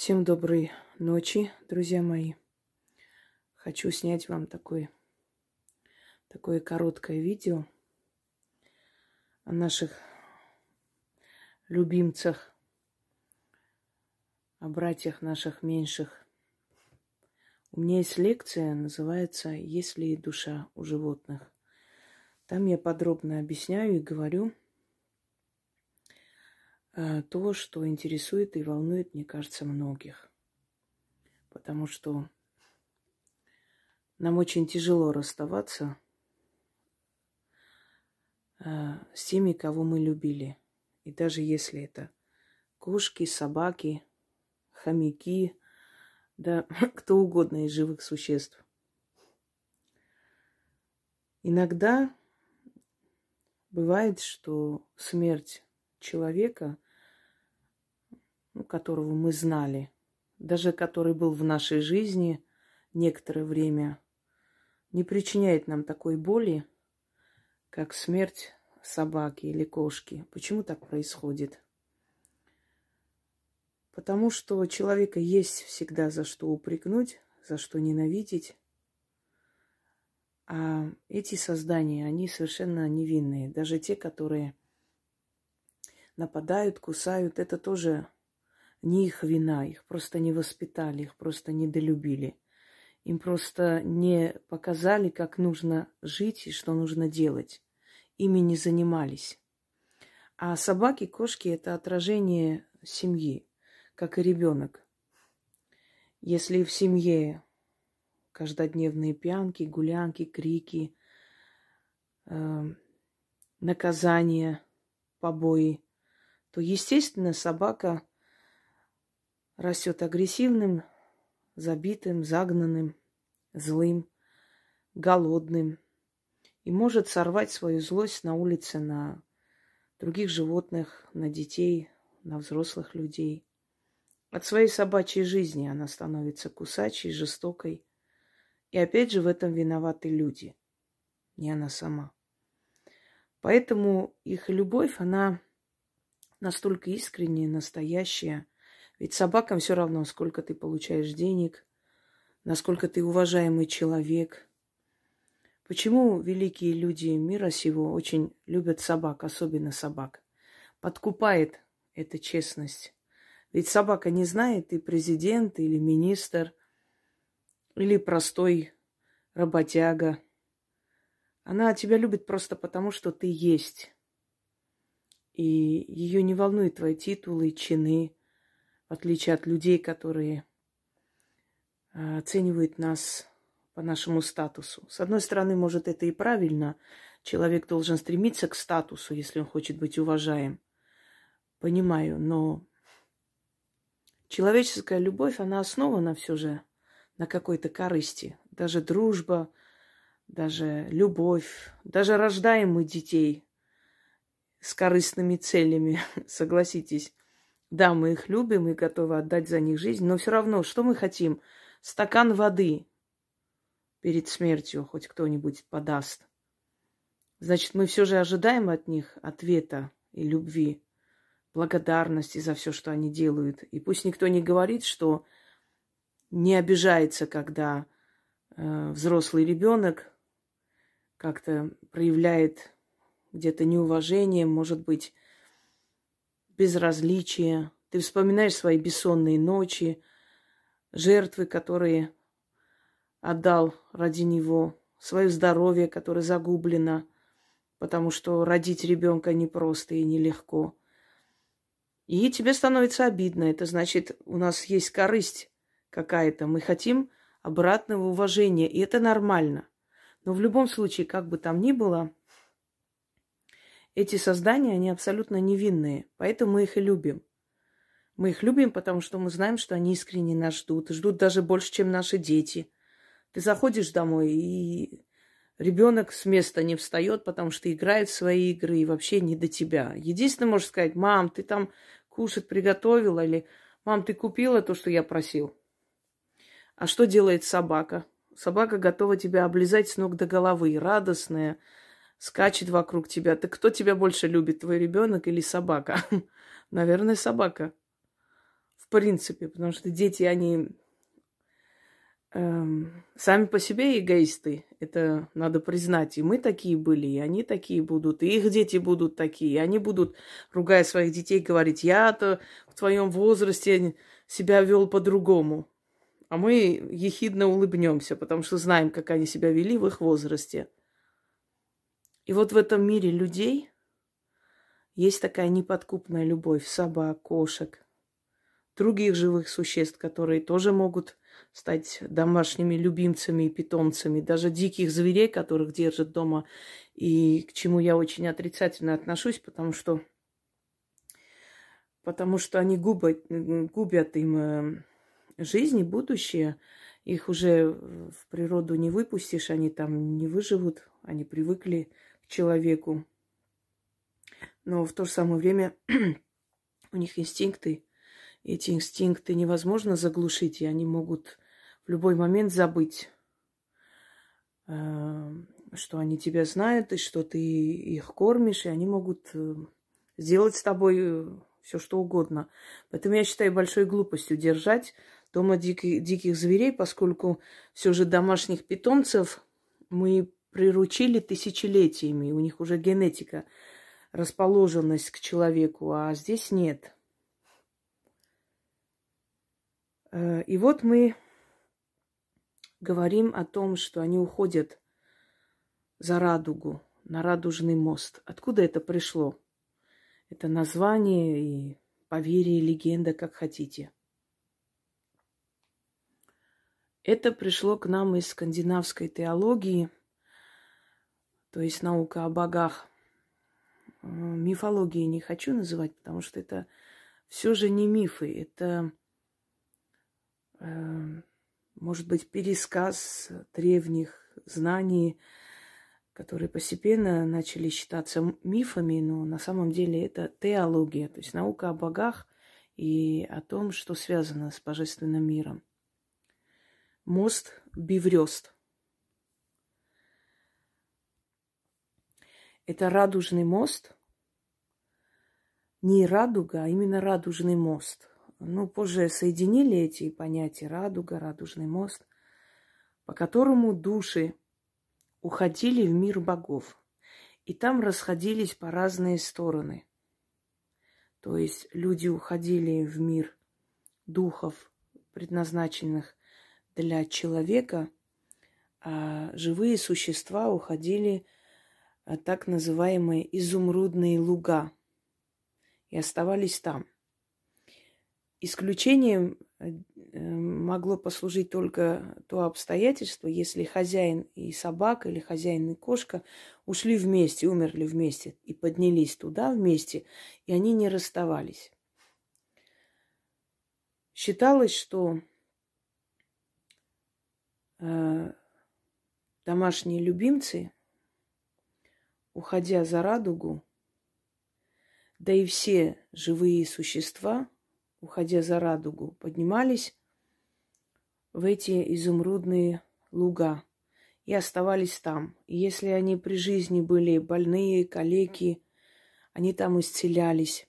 Всем доброй ночи, друзья мои. Хочу снять вам такой, такое короткое видео о наших любимцах, о братьях наших меньших. У меня есть лекция, называется «Есть ли душа у животных?». Там я подробно объясняю и говорю – то, что интересует и волнует, мне кажется, многих. Потому что нам очень тяжело расставаться э, с теми, кого мы любили. И даже если это кошки, собаки, хомяки, да кто угодно из живых существ. Иногда бывает, что смерть человека – которого мы знали, даже который был в нашей жизни некоторое время, не причиняет нам такой боли, как смерть собаки или кошки. Почему так происходит? Потому что у человека есть всегда за что упрекнуть, за что ненавидеть. А эти создания, они совершенно невинные. Даже те, которые нападают, кусают, это тоже не их вина, их просто не воспитали, их просто недолюбили. Им просто не показали, как нужно жить и что нужно делать. Ими не занимались. А собаки, кошки – это отражение семьи, как и ребенок. Если в семье каждодневные пьянки, гулянки, крики, э, наказания, побои, то, естественно, собака растет агрессивным, забитым, загнанным, злым, голодным и может сорвать свою злость на улице на других животных, на детей, на взрослых людей. От своей собачьей жизни она становится кусачей, жестокой. И опять же в этом виноваты люди, не она сама. Поэтому их любовь, она настолько искренняя, настоящая – ведь собакам все равно, сколько ты получаешь денег, насколько ты уважаемый человек. Почему великие люди мира сего очень любят собак, особенно собак? Подкупает эта честность. Ведь собака не знает, ты президент или министр, или простой работяга. Она тебя любит просто потому, что ты есть. И ее не волнуют твои титулы, чины – в отличие от людей, которые а, оценивают нас по нашему статусу. С одной стороны, может, это и правильно. Человек должен стремиться к статусу, если он хочет быть уважаем. Понимаю, но человеческая любовь, она основана все же на какой-то корысти. Даже дружба, даже любовь, даже рождаем мы детей с корыстными целями, согласитесь. Да, мы их любим и готовы отдать за них жизнь, но все равно, что мы хотим? Стакан воды перед смертью хоть кто-нибудь подаст. Значит, мы все же ожидаем от них ответа и любви, благодарности за все, что они делают. И пусть никто не говорит, что не обижается, когда э, взрослый ребенок как-то проявляет где-то неуважение, может быть, безразличие. Ты вспоминаешь свои бессонные ночи, жертвы, которые отдал ради него, свое здоровье, которое загублено, потому что родить ребенка непросто и нелегко. И тебе становится обидно. Это значит, у нас есть корысть какая-то. Мы хотим обратного уважения, и это нормально. Но в любом случае, как бы там ни было, эти создания, они абсолютно невинные, поэтому мы их и любим. Мы их любим, потому что мы знаем, что они искренне нас ждут, ждут даже больше, чем наши дети. Ты заходишь домой, и ребенок с места не встает, потому что играет в свои игры и вообще не до тебя. Единственное, можешь сказать, мам, ты там кушать приготовила или мам, ты купила то, что я просил. А что делает собака? Собака готова тебя облизать с ног до головы, радостная, скачет вокруг тебя. Так кто тебя больше любит, твой ребенок или собака? Наверное, собака. В принципе, потому что дети, они эм, сами по себе эгоисты. Это надо признать. И мы такие были, и они такие будут, и их дети будут такие. И они будут, ругая своих детей, говорить, я-то в твоем возрасте себя вел по-другому. А мы ехидно улыбнемся, потому что знаем, как они себя вели в их возрасте. И вот в этом мире людей есть такая неподкупная любовь собак, кошек, других живых существ, которые тоже могут стать домашними любимцами и питомцами, даже диких зверей, которых держат дома, и к чему я очень отрицательно отношусь, потому что, потому что они губят, губят им э, жизнь и будущее. Их уже в природу не выпустишь, они там не выживут, они привыкли человеку. Но в то же самое время у них инстинкты эти инстинкты невозможно заглушить, и они могут в любой момент забыть, э, что они тебя знают, и что ты их кормишь, и они могут э, сделать с тобой э, все что угодно. Поэтому я считаю большой глупостью держать дома диких, диких зверей, поскольку все же домашних питомцев мы приручили тысячелетиями, у них уже генетика, расположенность к человеку, а здесь нет – Э, и вот мы говорим о том, что они уходят за радугу, на радужный мост. Откуда это пришло? Это название и поверье, легенда, как хотите. Это пришло к нам из скандинавской теологии, то есть наука о богах. Э, мифологии не хочу называть, потому что это все же не мифы, это Эм, может быть, пересказ древних знаний, которые постепенно начали считаться мифами, но на самом деле это теология, то есть наука о богах и о том, что связано с божественным миром. Мост Биврёст. Это радужный мост, не радуга, а именно радужный мост – ну, позже соединили эти понятия радуга, радужный мост, по которому души уходили в мир богов. И там расходились по разные стороны. То есть люди уходили в мир духов, предназначенных для человека, а живые существа уходили в так называемые изумрудные луга и оставались там – Исключением э, могло послужить только то обстоятельство, если хозяин и собака или хозяин и кошка ушли вместе, умерли вместе и поднялись туда вместе, и они не расставались. Считалось, что э, домашние любимцы, уходя за радугу, да и все живые существа – уходя за радугу, поднимались в эти изумрудные луга и оставались там. И если они при жизни были больные, калеки, они там исцелялись.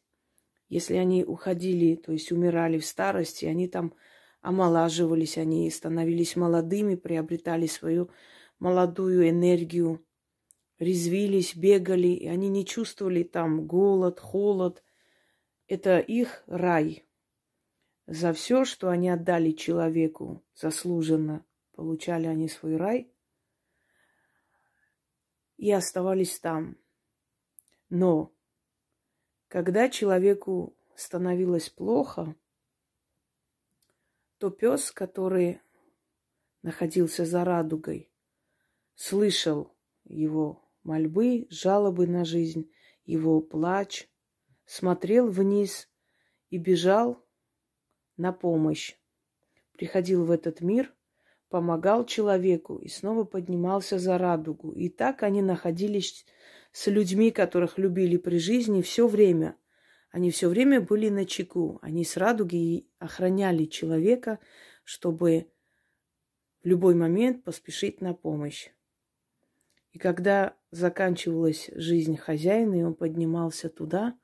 Если они уходили, то есть умирали в старости, они там омолаживались, они становились молодыми, приобретали свою молодую энергию, резвились, бегали, и они не чувствовали там голод, холод. Это их рай – за все, что они отдали человеку заслуженно, получали они свой рай и оставались там. Но когда человеку становилось плохо, то пес, который находился за радугой, слышал его мольбы, жалобы на жизнь, его плач, смотрел вниз и бежал на помощь. Приходил в этот мир, помогал человеку и снова поднимался за радугу. И так они находились с людьми, которых любили при жизни все время. Они все время были на чеку. Они с радуги охраняли человека, чтобы в любой момент поспешить на помощь. И когда заканчивалась жизнь хозяина, и он поднимался туда,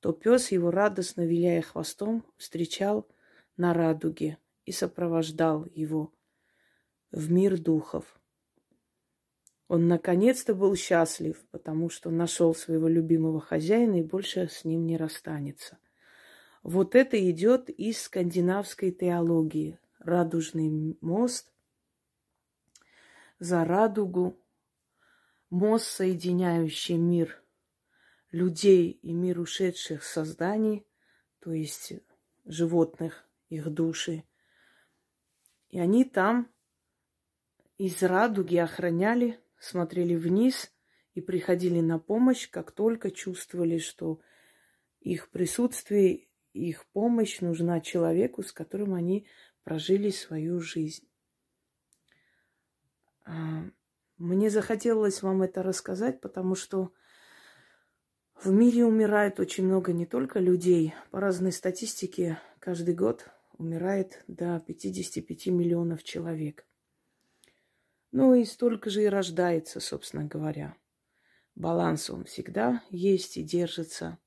то пес его радостно, виляя хвостом, встречал на радуге и сопровождал его в мир духов. Он наконец-то был счастлив, потому что нашел своего любимого хозяина и больше с ним не расстанется. Вот это идет из скандинавской теологии. Радужный мост за радугу, мост, соединяющий мир людей и мир ушедших созданий, то есть животных, их души. И они там из радуги охраняли, смотрели вниз и приходили на помощь, как только чувствовали, что их присутствие, их помощь нужна человеку, с которым они прожили свою жизнь. Мне захотелось вам это рассказать, потому что в мире умирает очень много не только людей. По разной статистике, каждый год умирает до 55 миллионов человек. Ну и столько же и рождается, собственно говоря. Баланс он всегда есть и держится.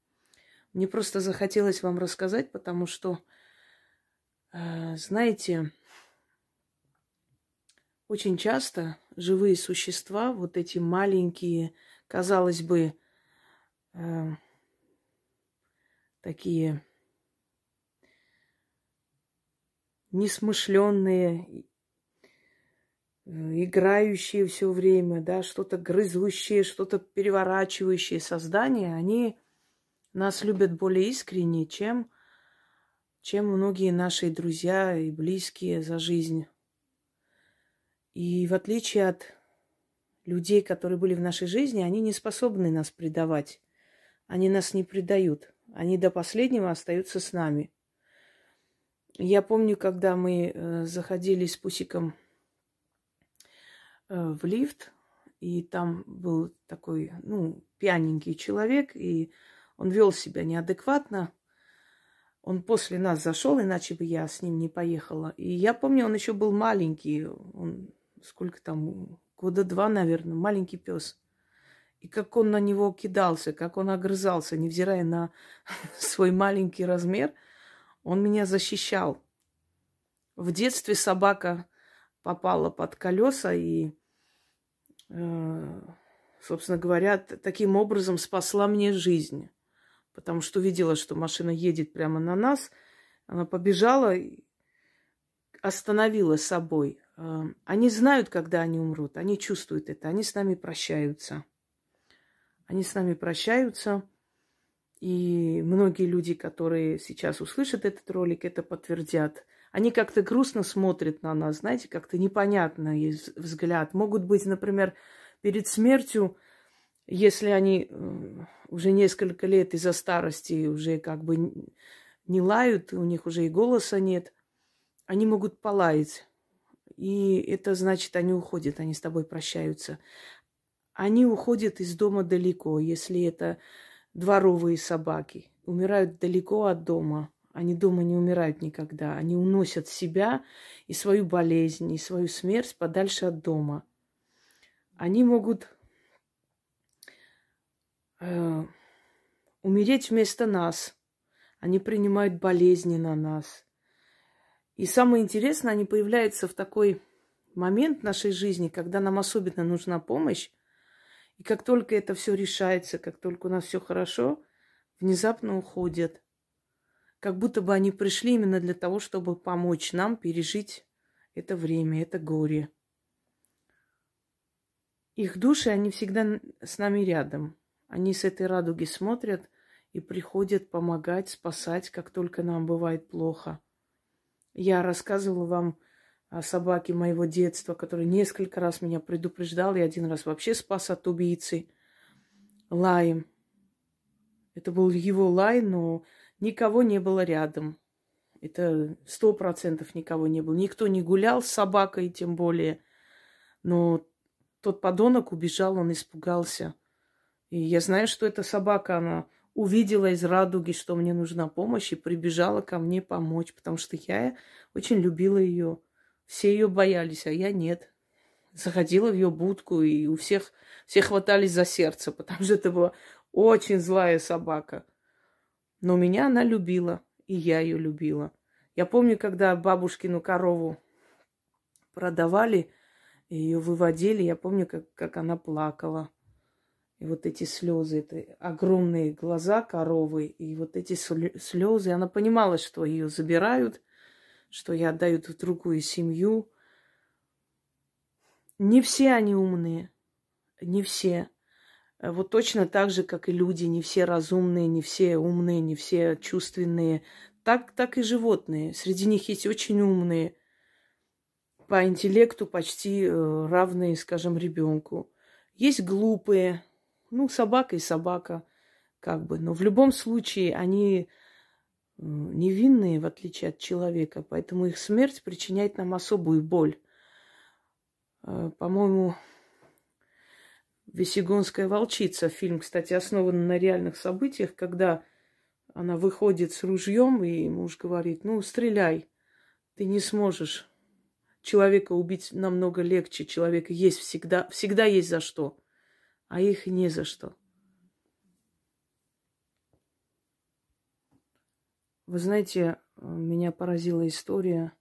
Мне просто захотелось вам рассказать, потому что, э, знаете, очень часто живые существа, вот эти маленькие, казалось бы, э, такие несмышленные, э, играющие все время, да, что-то грызущие, что-то переворачивающие создания, они нас любят более искренне, чем, чем многие наши друзья и близкие за жизнь. И в отличие от людей, которые были в нашей жизни, они не способны нас предавать. Они нас не предают. Они до последнего остаются с нами. Я помню, когда мы э, заходили с Пусиком э, в лифт, и там был такой, ну, пьяненький человек, и он вел себя неадекватно. Он после нас зашел, иначе бы я с ним не поехала. И я помню, он еще был маленький, он сколько там, года два, наверное, маленький пес. И как он на него кидался, как он огрызался, невзирая на свой маленький размер, он меня защищал. В детстве собака попала под колеса и, э, собственно говоря, таким образом спасла мне жизнь. Потому что видела, что машина едет прямо на нас. Она побежала, остановила собой. Э, они знают, когда они умрут. Они чувствуют это. Они с нами прощаются. Они с нами прощаются. И многие люди, которые сейчас услышат этот ролик, это подтвердят. Они как-то грустно смотрят на нас, знаете, как-то непонятно есть взгляд. Могут быть, например, перед смертью, если они э, уже несколько лет из-за старости уже как бы не лают, у них уже и голоса нет, они могут полаять. И это значит, они уходят, они с тобой прощаются. Они уходят из дома далеко, если это дворовые собаки. Умирают далеко от дома. Они дома не умирают никогда. Они уносят себя и свою болезнь, и свою смерть подальше от дома. Они могут э, умереть вместо нас. Они принимают болезни на нас. И самое интересное, они появляются в такой момент нашей жизни, когда нам особенно нужна помощь, и как только это все решается, как только у нас все хорошо, внезапно уходят. Как будто бы они пришли именно для того, чтобы помочь нам пережить это время, это горе. Их души, они всегда с нами рядом. Они с этой радуги смотрят и приходят помогать, спасать, как только нам бывает плохо. Я рассказывала вам о собаке моего детства, который несколько раз меня предупреждал и один раз вообще спас от убийцы лаем. Это был его лай, но никого не было рядом. Это сто процентов никого не было. Никто не гулял с собакой, тем более. Но тот подонок убежал, он испугался. И я знаю, что эта собака, она увидела из радуги, что мне нужна помощь, и прибежала ко мне помочь, потому что я очень любила ее. Все ее боялись, а я нет. Заходила в ее будку, и у всех все хватались за сердце, потому что это была очень злая собака. Но меня она любила, и я ее любила. Я помню, когда бабушкину корову продавали, ее выводили, я помню, как, как она плакала. И вот эти слезы, это огромные глаза коровы, и вот эти слезы, она понимала, что ее забирают, что ее отдают в другую семью. Не все они умные, не все. Вот точно так же, как и люди, не все разумные, не все умные, не все чувственные. Так, так и животные. Среди них есть очень умные, по интеллекту почти э, равные, скажем, ребенку. Есть глупые, ну, собака и собака, как бы. Но в любом случае они невинные, в отличие от человека, поэтому их смерть причиняет нам особую боль. Э, по-моему, Весегонская волчица, фильм, кстати, основан на реальных событиях, когда она выходит с ружьем, и муж говорит, ну, стреляй, ты не сможешь. Человека убить намного легче, человека есть всегда, всегда есть за что а их не за что. Вы знаете, меня поразила история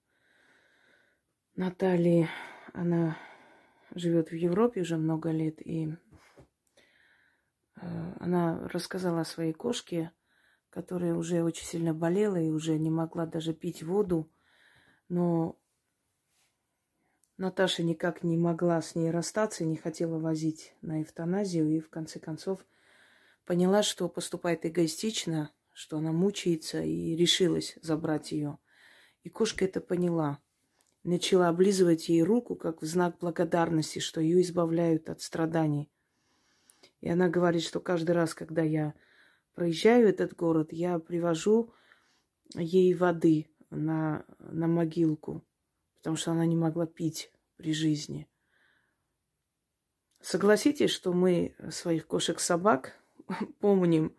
Натальи. Она живет в Европе уже много лет, и э, она рассказала о своей кошке, которая уже очень сильно болела и уже не могла даже пить воду, но Наташа никак не могла с ней расстаться и не хотела возить на эвтаназию. И в конце концов поняла, что поступает эгоистично, что она мучается и решилась забрать ее. И кошка это поняла. Начала облизывать ей руку, как в знак благодарности, что ее избавляют от страданий. И она говорит, что каждый раз, когда я проезжаю этот город, я привожу ей воды на, на могилку потому что она не могла пить при жизни. Согласитесь, что мы своих кошек-собак помним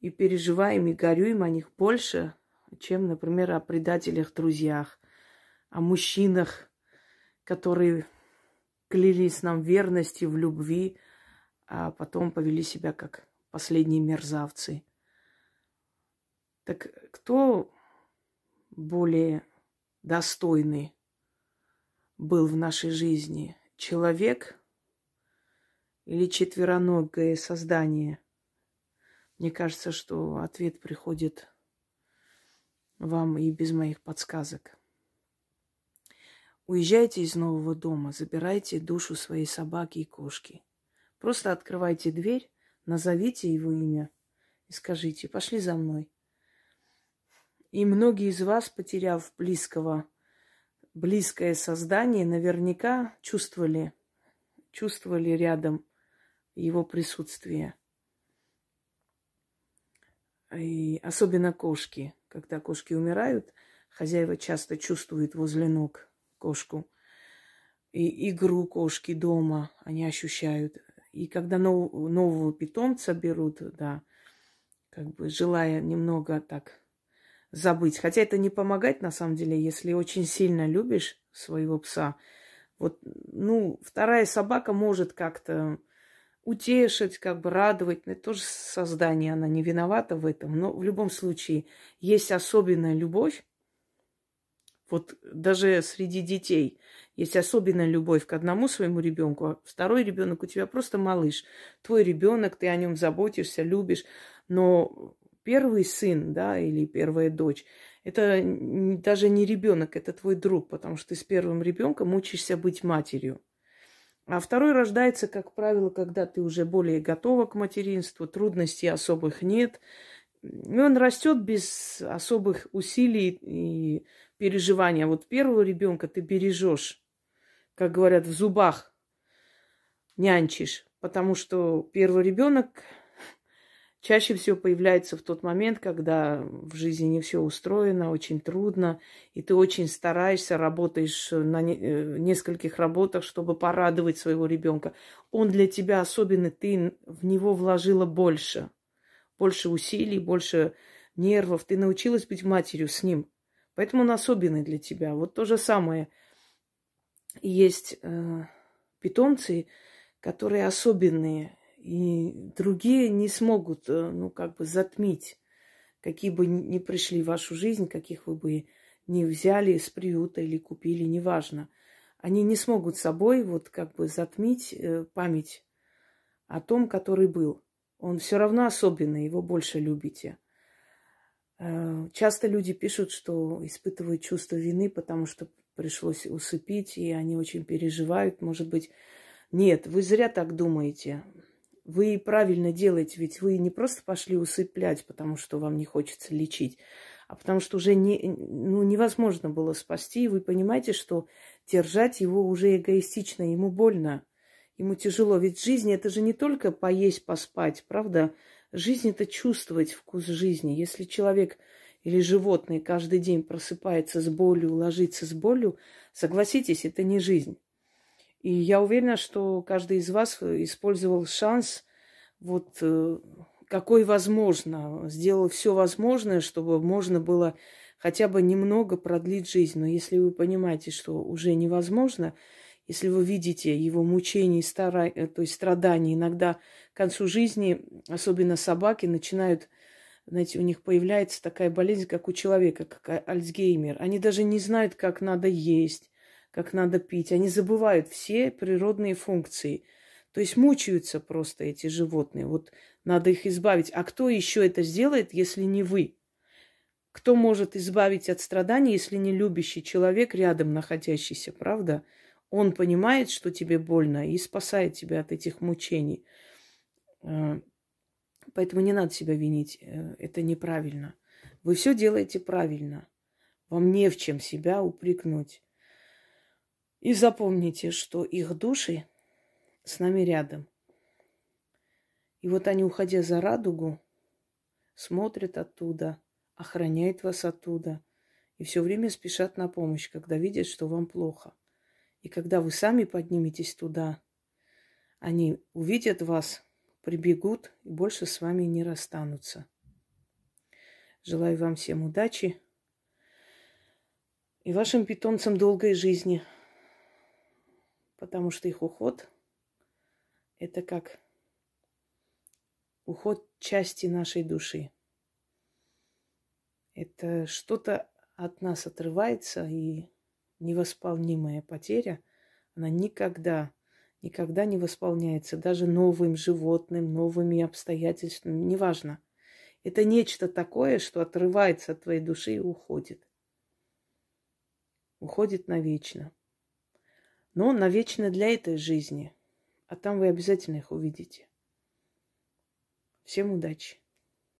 и переживаем, и горюем о них больше, чем, например, о предателях-друзьях, о мужчинах, которые клялись нам верности в любви, а потом повели себя как последние мерзавцы. Так кто более достойный был в нашей жизни? Человек или четвероногое создание? Мне кажется, что ответ приходит вам и без моих подсказок. Уезжайте из нового дома, забирайте душу своей собаки и кошки. Просто открывайте дверь, назовите его имя и скажите, пошли за мной. И многие из вас, потеряв близкого близкое создание наверняка чувствовали, чувствовали рядом его присутствие. И особенно кошки. Когда кошки умирают, хозяева часто чувствуют возле ног кошку. И игру кошки дома они ощущают. И когда нов, нового питомца берут, да, как бы желая немного так забыть. Хотя это не помогает на самом деле, если очень сильно любишь своего пса. Вот, ну, вторая собака может как-то утешить, как бы радовать. Это тоже создание, она не виновата в этом. Но в любом случае есть особенная любовь. Вот даже среди детей есть особенная любовь к одному своему ребенку, а второй ребенок у тебя просто малыш. Твой ребенок, ты о нем заботишься, любишь. Но первый сын, да, или первая дочь, это даже не ребенок, это твой друг, потому что ты с первым ребенком учишься быть матерью. А второй рождается, как правило, когда ты уже более готова к материнству, трудностей особых нет. И он растет без особых усилий и переживания. А вот первого ребенка ты бережешь, как говорят, в зубах нянчишь, потому что первый ребенок чаще всего появляется в тот момент, когда в жизни не все устроено, очень трудно, и ты очень стараешься, работаешь на э, нескольких работах, чтобы порадовать своего ребенка. Он для тебя особенный, ты в него вложила больше, больше усилий, больше нервов, ты научилась быть матерью с ним. Поэтому он особенный для тебя. Вот то же самое. Есть э, питомцы, которые особенные и другие не смогут, э, ну, как бы затмить какие бы ни пришли в вашу жизнь, каких вы бы не взяли с приюта или купили, неважно. Они не смогут собой вот как бы затмить э, память о том, который был. Он все равно особенный, его больше любите. Э, часто люди пишут, что испытывают чувство вины, потому что пришлось усыпить, и они очень переживают. Может быть, нет, вы зря так думаете. Вы правильно делаете, ведь вы не просто пошли усыплять, потому что вам не хочется лечить, а потому что уже не, ну, невозможно было спасти. И вы понимаете, что держать его уже эгоистично, ему больно, ему тяжело. Ведь жизнь это же не только поесть, поспать, правда? Жизнь это чувствовать вкус жизни. Если человек или животное каждый день просыпается с болью, ложится с болью, согласитесь, это не жизнь. И я уверена, что каждый из вас использовал шанс, вот э, какой возможно, сделал все возможное, чтобы можно было хотя бы немного продлить жизнь. Но если вы понимаете, что уже невозможно, если вы видите его мучения, стара... Э, то есть страдания, иногда к концу жизни, особенно собаки, начинают знаете, у них появляется такая болезнь, как у человека, как Альцгеймер. Они даже не знают, как надо есть, как надо пить. Они забывают все природные функции. То есть мучаются просто эти животные. Вот надо их избавить. А кто еще это сделает, если не вы? Кто может избавить от страданий, если не любящий человек рядом находящийся, правда? Он понимает, что тебе больно, и спасает тебя от этих мучений. Э, Поэтому не надо себя винить. Э, это неправильно. Вы все делаете правильно. Вам не в чем себя упрекнуть. И запомните, что их души с нами рядом. И вот они, уходя за радугу, смотрят оттуда, охраняют вас оттуда. И все время спешат на помощь, когда видят, что вам плохо. И когда вы сами подниметесь туда, они увидят вас прибегут и больше с вами не расстанутся. Желаю вам всем удачи и вашим питомцам долгой жизни, потому что их уход – это как уход части нашей души. Это что-то от нас отрывается, и невосполнимая потеря, она никогда никогда не восполняется даже новым животным, новыми обстоятельствами, неважно. Это нечто такое, что отрывается от твоей души и уходит. Уходит навечно. Но навечно для этой жизни. А там вы обязательно их увидите. Всем удачи!